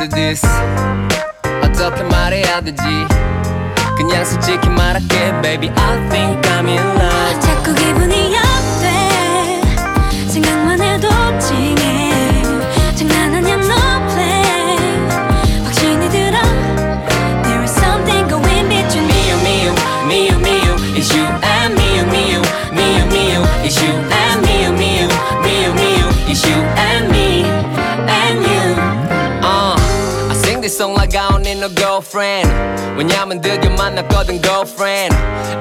to this 어떻게 말해야 되지 그냥 솔직히 말할게 baby I think I'm in love 자꾸 기분이 업 I sing this song like I don't need no girlfriend 왜냐면 드디어 만났거든 girlfriend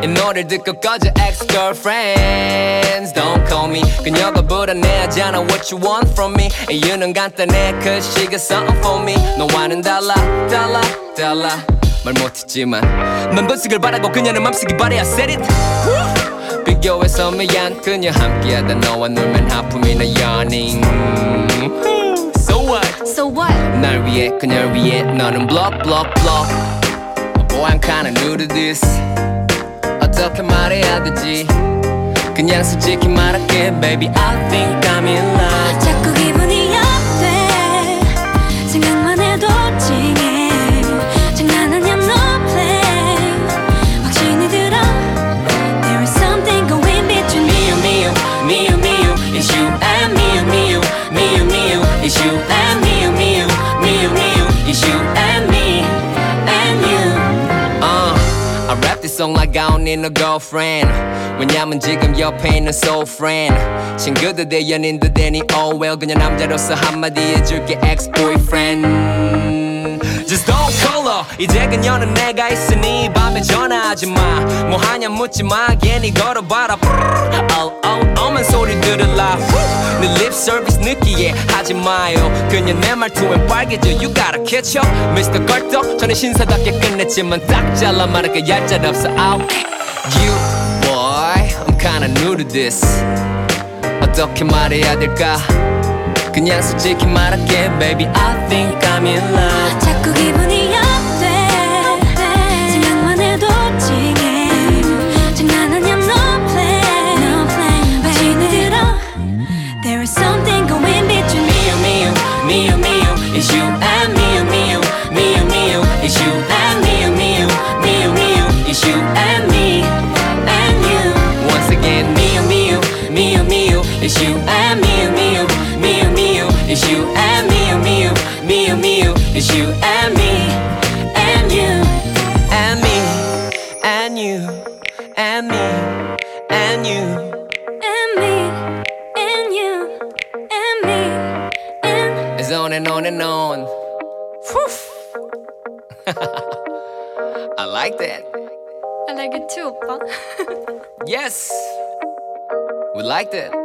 이 노래를 듣고 꺼져 ex-girlfriends Don't call me 그녀가 불안해하잖아 What you want from me 이유는 간단해 Cause she got something for me 너와는 달라 달라 달라 말 못했지만 넌 번식을 바라고 그녀는 맘쓰기 바래 I said it 비교해서 미안 그녀 함께하다 너와 놀면 하품이나 yawning So what So what? 날 위해 그녀를 위해 너는 block block block Boy I'm kinda new to this 어떻게 말해야 되지 그냥 솔직히 말할게 baby I think I'm in love I rap this song like I don't need no girlfriend 왜냐면 지금 옆에 있는 soul friend 친구들 대 연인들 되니 oh well 그냥 남자로서 한마디 해줄게 ex-boyfriend Just don't call her 이제 그녀는 내가 있으니 밤에 전화하지 마뭐 하냐 묻지 마 괜히 걸어봐라 oh oh 어만 소리 들을라 service 느끼게 하지 마요 그녀 내 말투엔 빨개져 You gotta catch up Mr. 걸떡 저는 신사답게 끝냈지만 딱 잘라 말할게 얄짤 없어 out You boy I'm kinda new to this 어떻게 말해야 될까 그냥 솔직히 말할게 baby I think I'm in love 자꾸 기분이 and on and on. I like that I like it too 오빠 Yes, we like that.